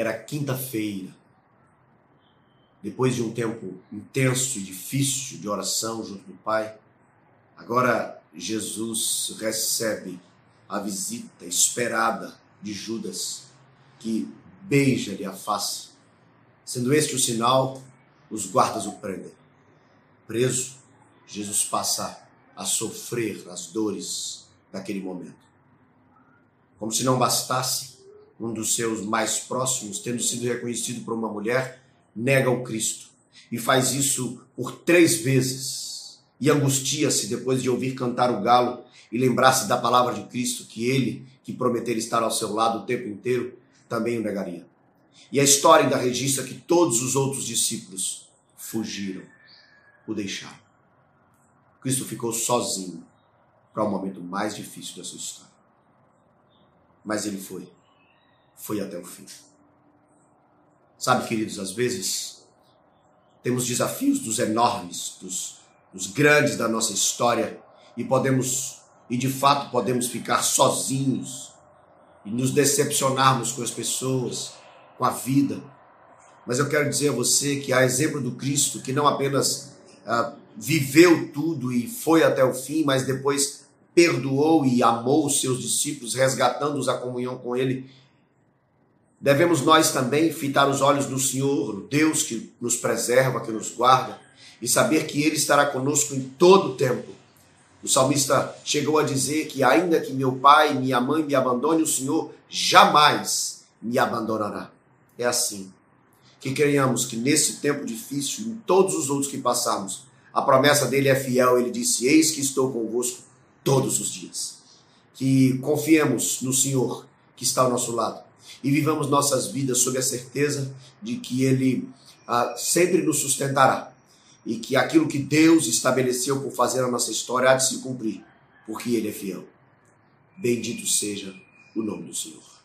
Era quinta-feira. Depois de um tempo intenso e difícil de oração junto do Pai, agora Jesus recebe a visita esperada de Judas, que beija-lhe a face. Sendo este o sinal, os guardas o prendem. Preso, Jesus passa a sofrer as dores daquele momento. Como se não bastasse, um dos seus mais próximos, tendo sido reconhecido por uma mulher, nega o Cristo e faz isso por três vezes. E angustia-se depois de ouvir cantar o galo e lembrar-se da palavra de Cristo que ele, que prometera estar ao seu lado o tempo inteiro, também o negaria. E a história ainda registra que todos os outros discípulos fugiram, o deixaram. Cristo ficou sozinho para o momento mais difícil da sua história. Mas ele foi, foi até o fim. Sabe, queridos, às vezes temos desafios dos enormes, dos, dos grandes da nossa história e podemos, e de fato podemos ficar sozinhos e nos decepcionarmos com as pessoas, com a vida. Mas eu quero dizer a você que a exemplo do Cristo, que não apenas ah, viveu tudo e foi até o fim, mas depois perdoou e amou os seus discípulos, resgatando-os à comunhão com Ele. Devemos nós também fitar os olhos no Senhor, Deus que nos preserva, que nos guarda, e saber que Ele estará conosco em todo o tempo. O salmista chegou a dizer que, ainda que meu pai e minha mãe me abandone, o Senhor jamais me abandonará. É assim. Que creiamos que nesse tempo difícil, em todos os outros que passamos, a promessa dele é fiel. Ele disse: Eis que estou convosco todos os dias. Que confiemos no Senhor que está ao nosso lado e vivamos nossas vidas sob a certeza de que Ele ah, sempre nos sustentará e que aquilo que Deus estabeleceu por fazer a nossa história há de se cumprir, porque Ele é fiel. Bendito seja o nome do Senhor.